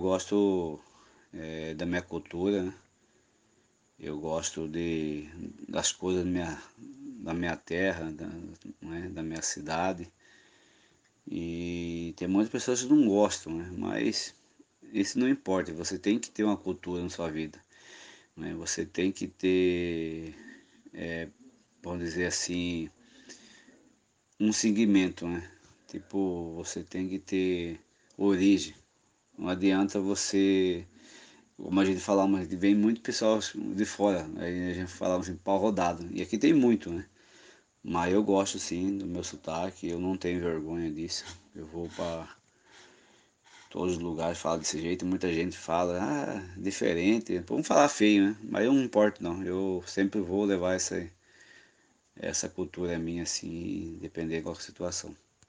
Eu gosto é, da minha cultura, né? eu gosto de, das coisas da minha, da minha terra, da, né? da minha cidade. E tem muitas pessoas que não gostam, né? mas isso não importa, você tem que ter uma cultura na sua vida. Né? Você tem que ter, é, vamos dizer assim, um seguimento, né? Tipo, você tem que ter origem. Não adianta você, como a gente mas vem muito pessoal de fora, aí a gente fala assim, pau rodado. E aqui tem muito, né? Mas eu gosto sim do meu sotaque, eu não tenho vergonha disso. Eu vou para todos os lugares falo desse jeito, muita gente fala, ah, diferente, vamos falar feio, né? Mas eu não importo não, eu sempre vou levar essa, essa cultura minha assim, depender de qualquer situação.